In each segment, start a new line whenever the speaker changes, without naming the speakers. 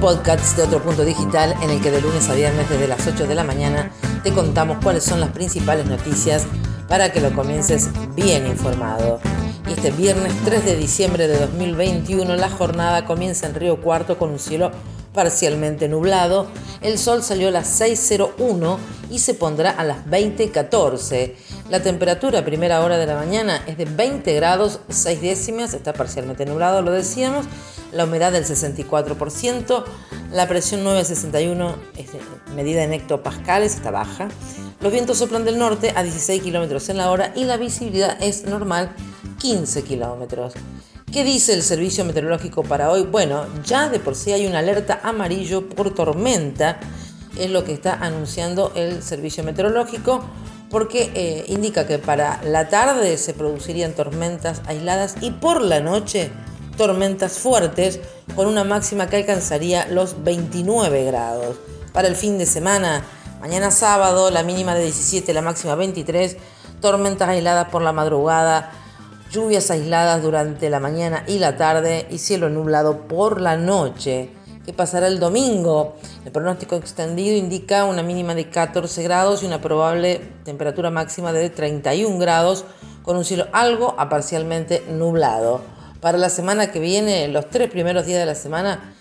podcast de otro punto digital en el que de lunes a viernes desde las 8 de la mañana te contamos cuáles son las principales noticias para que lo comiences bien informado. Y este viernes 3 de diciembre de 2021 la jornada comienza en Río Cuarto con un cielo parcialmente nublado. El sol salió a las 6.01 y se pondrá a las 20.14. La temperatura a primera hora de la mañana es de 20 grados 6 décimas, está parcialmente nublado, lo decíamos. La humedad del 64%, la presión 961 es medida en hectopascales, está baja. Los vientos soplan del norte a 16 kilómetros en la hora y la visibilidad es normal 15 kilómetros. ¿Qué dice el servicio meteorológico para hoy? Bueno, ya de por sí hay una alerta amarillo por tormenta, es lo que está anunciando el servicio meteorológico porque eh, indica que para la tarde se producirían tormentas aisladas y por la noche tormentas fuertes con una máxima que alcanzaría los 29 grados. Para el fin de semana, mañana sábado, la mínima de 17, la máxima 23, tormentas aisladas por la madrugada, lluvias aisladas durante la mañana y la tarde y cielo nublado por la noche. ¿Qué pasará el domingo? El pronóstico extendido indica una mínima de 14 grados y una probable temperatura máxima de 31 grados con un cielo algo a parcialmente nublado. Para la semana que viene, los tres primeros días de la semana,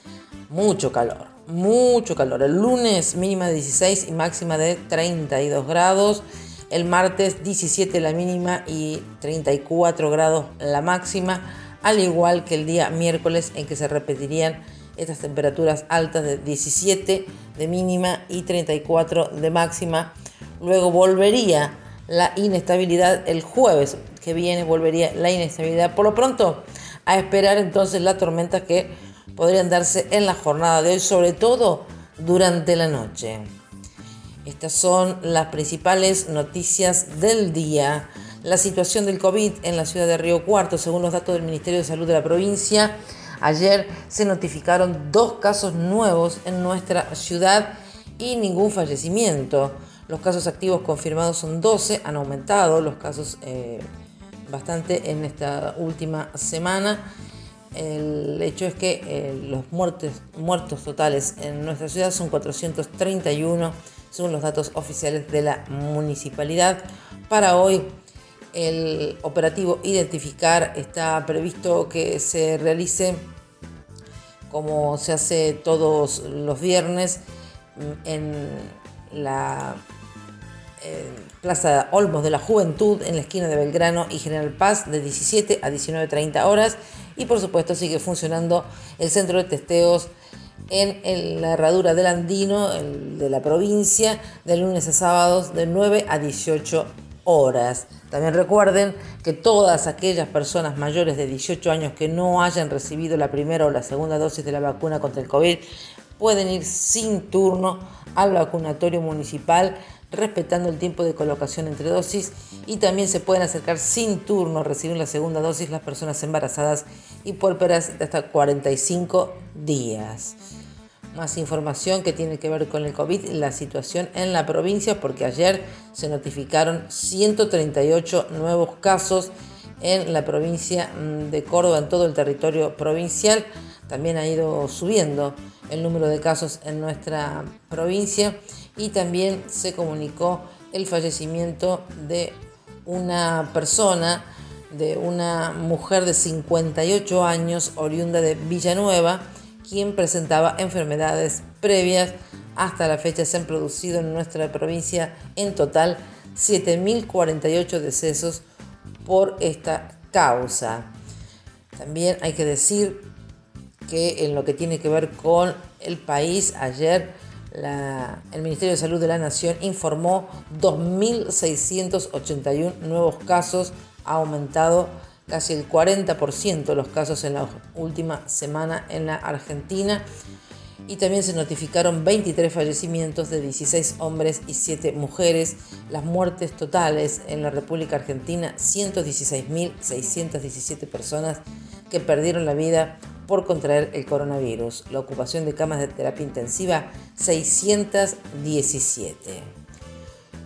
mucho calor, mucho calor. El lunes mínima de 16 y máxima de 32 grados. El martes 17 la mínima y 34 grados la máxima, al igual que el día miércoles en que se repetirían estas temperaturas altas de 17 de mínima y 34 de máxima. Luego volvería la inestabilidad el jueves que viene, volvería la inestabilidad. Por lo pronto, a esperar entonces las tormentas que podrían darse en la jornada de hoy, sobre todo durante la noche. Estas son las principales noticias del día. La situación del COVID en la ciudad de Río Cuarto, según los datos del Ministerio de Salud de la provincia, Ayer se notificaron dos casos nuevos en nuestra ciudad y ningún fallecimiento. Los casos activos confirmados son 12, han aumentado los casos eh, bastante en esta última semana. El hecho es que eh, los muertos, muertos totales en nuestra ciudad son 431, según los datos oficiales de la municipalidad. Para hoy, el operativo Identificar está previsto que se realice como se hace todos los viernes en la Plaza Olmos de la Juventud en la esquina de Belgrano y General Paz de 17 a 19.30 horas y por supuesto sigue funcionando el centro de testeos en, la herradura del Andino de la provincia de lunes a sábados de 9 a 18 horas. También recuerden que todas aquellas personas mayores de 18 años que no hayan recibido la primera o la segunda dosis de la vacuna contra el COVID pueden ir sin turno al vacunatorio municipal respetando el tiempo de colocación entre dosis y también se pueden acercar sin turno a recibir la segunda dosis las personas embarazadas y puérperas de hasta 45 días más información que tiene que ver con el COVID, la situación en la provincia, porque ayer se notificaron 138 nuevos casos en la provincia mm, de Córdoba, en todo el territorio provincial. También ha ido subiendo el número de casos en nuestra provincia y también se comunicó el fallecimiento de una persona, de una mujer de 58 años, oriunda de Villanueva, quien presentaba enfermedades previas. Hasta la fecha se han producido en nuestra provincia en total 7.048 decesos por esta causa. También hay que decir que en lo que tiene que ver con el país, ayer el Ministerio de Salud de la Nación informó 2.681 nuevos casos, ha aumentado casi el 40% de los casos en la última semana en la Argentina. y también se notificaron 23 fallecimientos de 16 hombres y 7 mujeres. Las muertes totales en la República Argentina, 116.617 personas que perdieron la vida por contraer el coronavirus. La ocupación de camas de terapia intensiva, 617.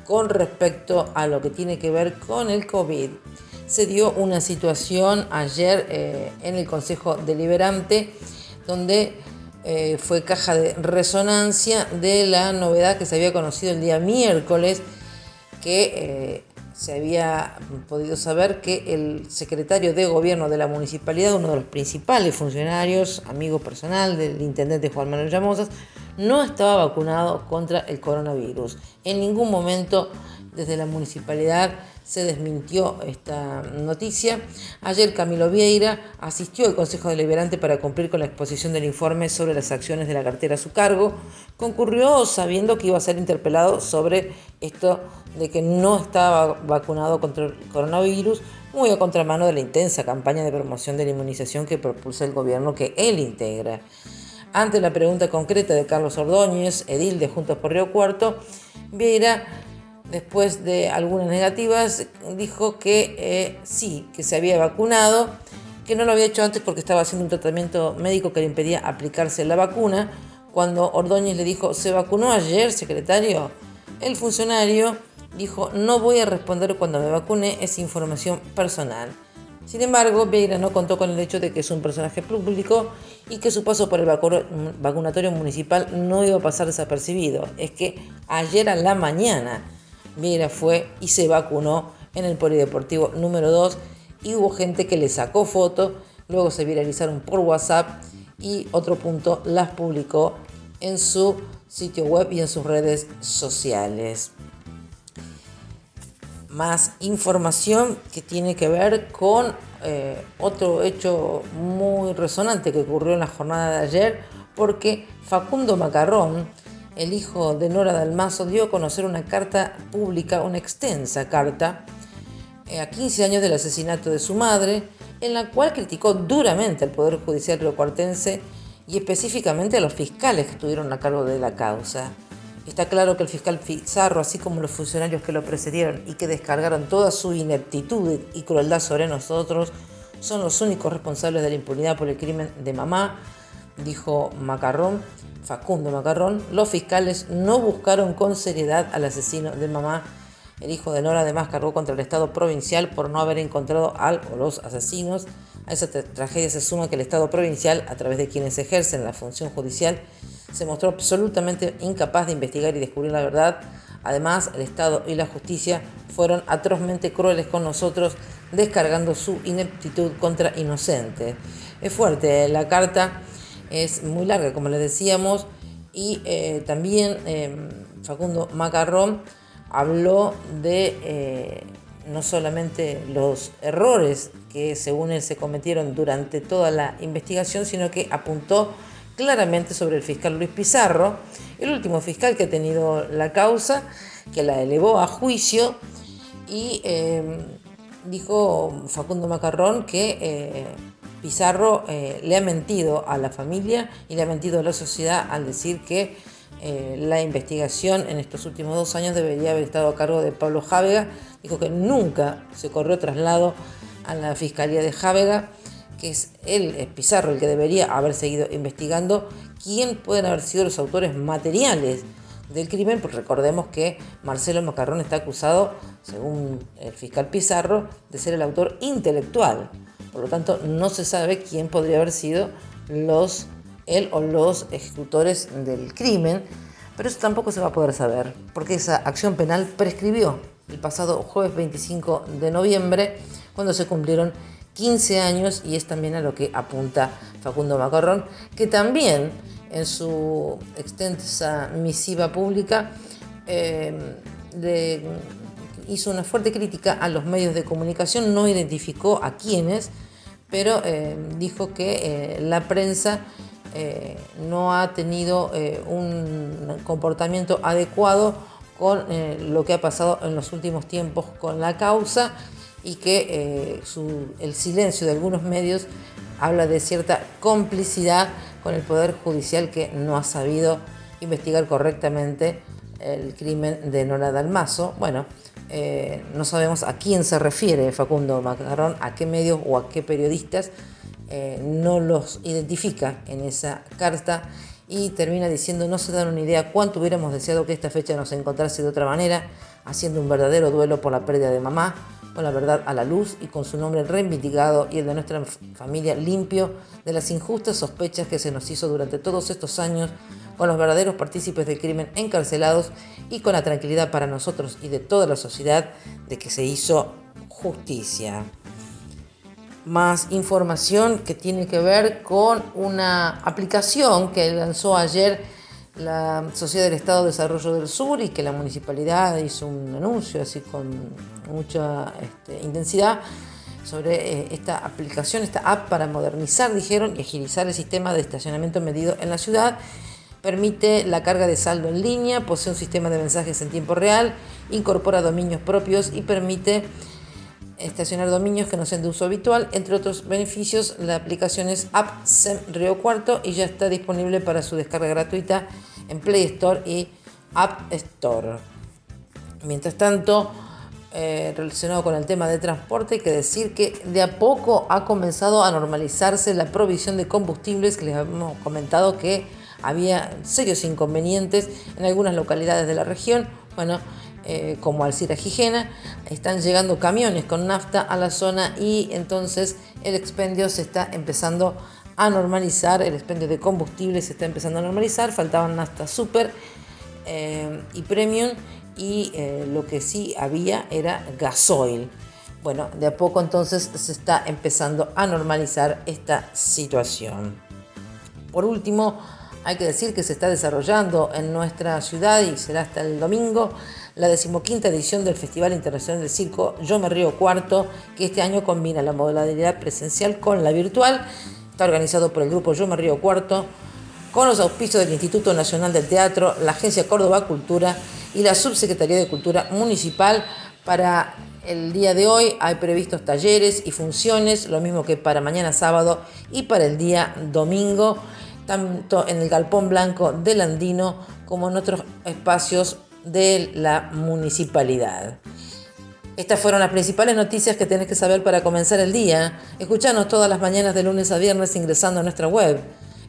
Con respecto a lo que tiene que ver con el COVID, se dio una situación ayer eh, en el Consejo Deliberante donde eh, fue caja de resonancia de la novedad que se había conocido el día miércoles, que eh, se había podido saber que el secretario de gobierno de la municipalidad, uno de los principales funcionarios, amigo personal del intendente Juan Manuel Llamosas, no estaba vacunado contra el coronavirus. En ningún momento desde la municipalidad se desmintió esta noticia. Ayer Camilo Vieira asistió al Consejo Deliberante para cumplir con la exposición del informe sobre las acciones de la cartera a su cargo. Concurrió sabiendo que iba a ser interpelado sobre esto de que no estaba vacunado contra el coronavirus, muy a contramano de la intensa campaña de promoción de la inmunización que propulsa el gobierno que él integra. Ante la pregunta concreta de Carlos Ordóñez, edil de Juntos por Río Cuarto, Vieira después de algunas negativas, dijo que eh, sí, que se había vacunado, que no lo había hecho antes porque estaba haciendo un tratamiento médico que le impedía aplicarse la vacuna. Cuando Ordóñez le dijo, ¿se vacunó ayer, secretario? El funcionario dijo, no voy a responder cuando me vacune, es información personal. Sin embargo, Vieira no contó con el hecho de que es un personaje público y que su paso por el vacunatorio municipal no iba a pasar desapercibido. Es que ayer a la mañana Viera fue y se vacunó en el Polideportivo número 2 y hubo gente que le sacó fotos, luego se viralizaron por WhatsApp y otro punto las publicó en su sitio web y en sus redes sociales. Más información que tiene que ver con eh, otro hecho muy resonante que ocurrió en la jornada de ayer, porque Facundo Macarrón, el hijo de Nora Dalmazo dio a conocer una carta pública, una extensa carta, eh, a 15 años del asesinato de su madre, en la cual criticó duramente al Poder Judicial riocuartense y específicamente a los fiscales que estuvieron a cargo de la causa. Está claro que el fiscal Pizarro, así como los funcionarios que lo precedieron y que descargaron toda su ineptitud y crueldad sobre nosotros, son los únicos responsables de la impunidad por el crimen de mamá, dijo Macarrón, Facundo Macarrón, los fiscales no buscaron con seriedad al asesino de mamá. El hijo de Nora además cargó contra el Estado provincial por no haber encontrado al o los asesinos. A esa tragedia se suma que el Estado provincial, a través de quienes ejercen la función judicial, se mostró absolutamente incapaz de investigar y descubrir la verdad. Además, el Estado y la justicia fueron atrozmente crueles con nosotros, descargando su ineptitud contra inocentes. Es fuerte la carta es muy larga, como les decíamos, y eh, también em, Facundo Macarrón habló de eh, no solamente los errores que según él se cometieron durante toda la investigación, sino que apuntó claramente sobre el fiscal Luis Pizarro, el último fiscal que ha tenido la causa, que la elevó a juicio. Y dijo Facundo Macarrón que eh, Pizarro eh, le ha mentido a la familia y le ha mentido a la sociedad al decir que eh, la investigación en estos últimos dos años debería haber estado a cargo de Pablo Jávega. Dijo que nunca se corrió traslado a la Fiscalía de Jávega, que es él, es Pizarro, el que debería haber seguido investigando quién pueden haber sido los autores materiales del crimen, porque recordemos que Marcelo Macarrón está acusado, según el fiscal Pizarro, de ser el autor intelectual por lo tanto, no se sabe quién podría haber sido los, él o los ejecutores del crimen, pero eso tampoco se va a poder saber, porque esa acción penal prescribió el pasado jueves 25 de noviembre, cuando se cumplieron 15 años, y es también a lo que apunta Facundo Macarrón, que también en su extensa misiva pública eh, hizo una fuerte crítica a los medios de comunicación, no identificó a quiénes, pero eh, dijo que eh, la prensa eh, no ha tenido un comportamiento adecuado con lo que ha pasado en los últimos tiempos con la causa y que el silencio de algunos medios habla de cierta complicidad con el Poder Judicial que no ha sabido investigar correctamente el crimen de Nora Dalmazo. Bueno, eh, no sabemos a quién se refiere Facundo Macarrón, a qué medios o a qué periodistas, eh, no los identifica en esa carta y termina diciendo no se dan una idea cuánto hubiéramos deseado que esta fecha nos encontrase de otra manera, haciendo un verdadero duelo por la pérdida de mamá, con la verdad a la luz y con su nombre reivindicado y el de nuestra familia limpio de las injustas sospechas que se nos hizo durante todos estos años con los verdaderos partícipes del crimen encarcelados y con la tranquilidad para nosotros y de toda la sociedad de que se hizo justicia. Más información que tiene que ver con una aplicación que lanzó ayer la Sociedad del Estado de Desarrollo del Sur y que la municipalidad hizo un anuncio así con mucha este, intensidad sobre eh, esta aplicación, esta app para modernizar, dijeron, y agilizar el sistema de estacionamiento medido en la ciudad permite la carga de saldo en línea, posee un sistema de mensajes en tiempo real, incorpora dominios propios y permite estacionar dominios que no sean de uso habitual. Entre otros beneficios, la aplicación es AppSem Río Cuarto y ya está disponible para su descarga gratuita en Play Store y App Store. Mientras tanto, eh, relacionado con el tema de transporte, hay que decir que de a poco ha comenzado a normalizarse la provisión de combustibles que les hemos comentado que había serios inconvenientes en algunas localidades de la región. Bueno, eh, como Alcira Gijena, están llegando camiones con nafta a la zona y entonces el expendio se está empezando a normalizar, el expendio de combustible se está empezando a normalizar, faltaban nafta super eh, y premium y eh, lo que sí había era gasoil. Bueno, de a poco entonces se está empezando a normalizar esta situación. Por último, hay que decir que se está desarrollando en nuestra ciudad y será hasta el domingo la decimoquinta edición del Festival Internacional del Circo Yo Me Río Cuarto, que este año combina la modalidad presencial con la virtual. Está organizado por el grupo Yo Me Río Cuarto, con los auspicios del Instituto Nacional del Teatro, la Agencia Córdoba Cultura y la Subsecretaría de Cultura Municipal. Para el día de hoy hay previstos talleres y funciones, lo mismo que para mañana sábado y para el día domingo tanto en el Galpón Blanco del Andino como en otros espacios de la municipalidad. Estas fueron las principales noticias que tenés que saber para comenzar el día. Escuchanos todas las mañanas de lunes a viernes ingresando a nuestra web.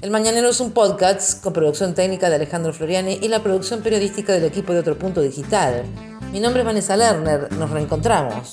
El Mañanero es un podcast con producción técnica de Alejandro Floriani y la producción periodística del equipo de Otro Punto Digital. Mi nombre es Vanessa Lerner. Nos reencontramos.